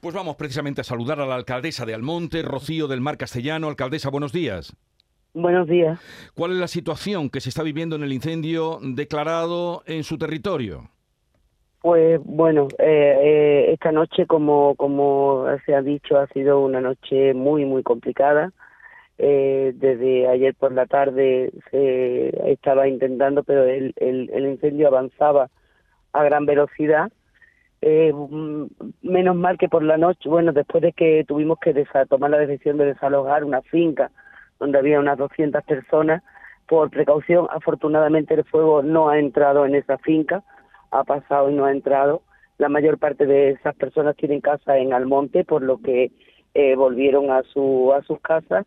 Pues vamos precisamente a saludar a la alcaldesa de Almonte, Rocío del Mar Castellano. Alcaldesa, buenos días. Buenos días. ¿Cuál es la situación que se está viviendo en el incendio declarado en su territorio? Pues bueno, eh, eh, esta noche, como, como se ha dicho, ha sido una noche muy, muy complicada. Eh, desde ayer por la tarde se estaba intentando, pero el, el, el incendio avanzaba a gran velocidad eh, menos mal que por la noche, bueno, después de que tuvimos que tomar la decisión de desalojar una finca donde había unas 200 personas, por precaución, afortunadamente el fuego no ha entrado en esa finca, ha pasado y no ha entrado. La mayor parte de esas personas tienen casa en Almonte, por lo que eh, volvieron a, su, a sus casas.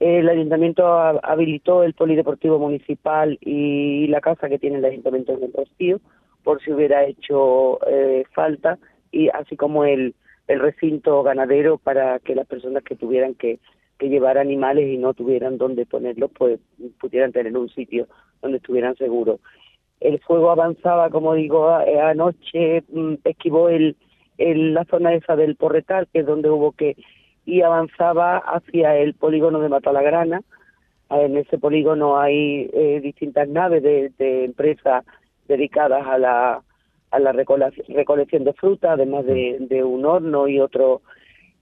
El ayuntamiento habilitó el polideportivo municipal y la casa que tiene el ayuntamiento en el Rocío por si hubiera hecho eh, falta y así como el, el recinto ganadero para que las personas que tuvieran que, que llevar animales y no tuvieran dónde ponerlos pues pudieran tener un sitio donde estuvieran seguros. El fuego avanzaba, como digo, eh, anoche mm, esquivó el, el, la zona esa del Porretal, que es donde hubo que, y avanzaba hacia el polígono de Matalagrana. En ese polígono hay eh, distintas naves de, de empresas dedicadas a la, a la recolección de fruta, además de, de un horno y otro.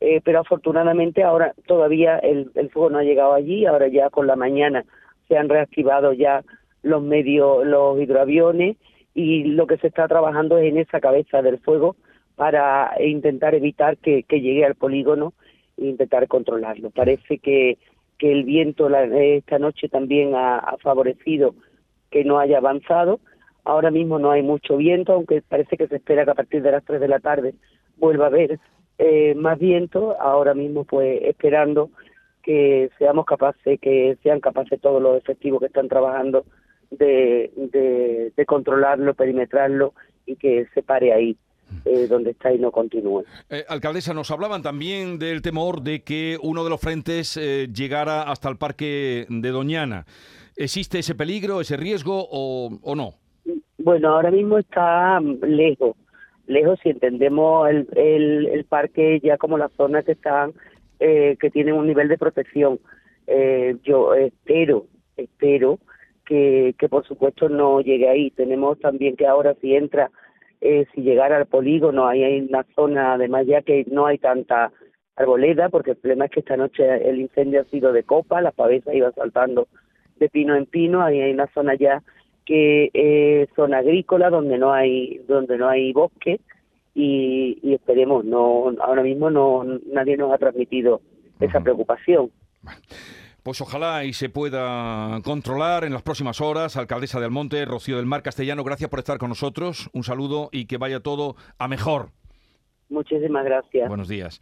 Eh, pero afortunadamente ahora todavía el, el fuego no ha llegado allí, ahora ya con la mañana se han reactivado ya los medios, los hidroaviones y lo que se está trabajando es en esa cabeza del fuego para intentar evitar que, que llegue al polígono e intentar controlarlo. Parece que, que el viento la, esta noche también ha, ha favorecido que no haya avanzado Ahora mismo no hay mucho viento, aunque parece que se espera que a partir de las 3 de la tarde vuelva a haber eh, más viento. Ahora mismo, pues esperando que seamos capaces, que sean capaces todos los efectivos que están trabajando de, de, controlarlo, perimetrarlo y que se pare ahí. Eh, donde está y no continúe. Eh, alcaldesa, nos hablaban también del temor de que uno de los frentes eh, llegara hasta el parque de Doñana. ¿Existe ese peligro, ese riesgo o no? Bueno, ahora mismo está mm, lejos, lejos si entendemos el, el, parque ya como las zonas que están, eh, que tienen un nivel de protección. Eh, yo espero, espero que, que por supuesto no llegue ahí. Tenemos también que ahora si entra, eh, si llegara al polígono, ahí hay una zona, además ya que no hay tanta arboleda, porque el problema es que esta noche el incendio ha sido de copa, la pavesa iba saltando de pino en pino, ahí hay una zona ya que es eh, zona agrícola donde no hay donde no hay bosque y, y esperemos no ahora mismo no nadie nos ha transmitido esa preocupación pues ojalá y se pueda controlar en las próximas horas. Alcaldesa de Almonte, Rocío del Mar Castellano, gracias por estar con nosotros. Un saludo y que vaya todo a mejor. Muchísimas gracias. Buenos días.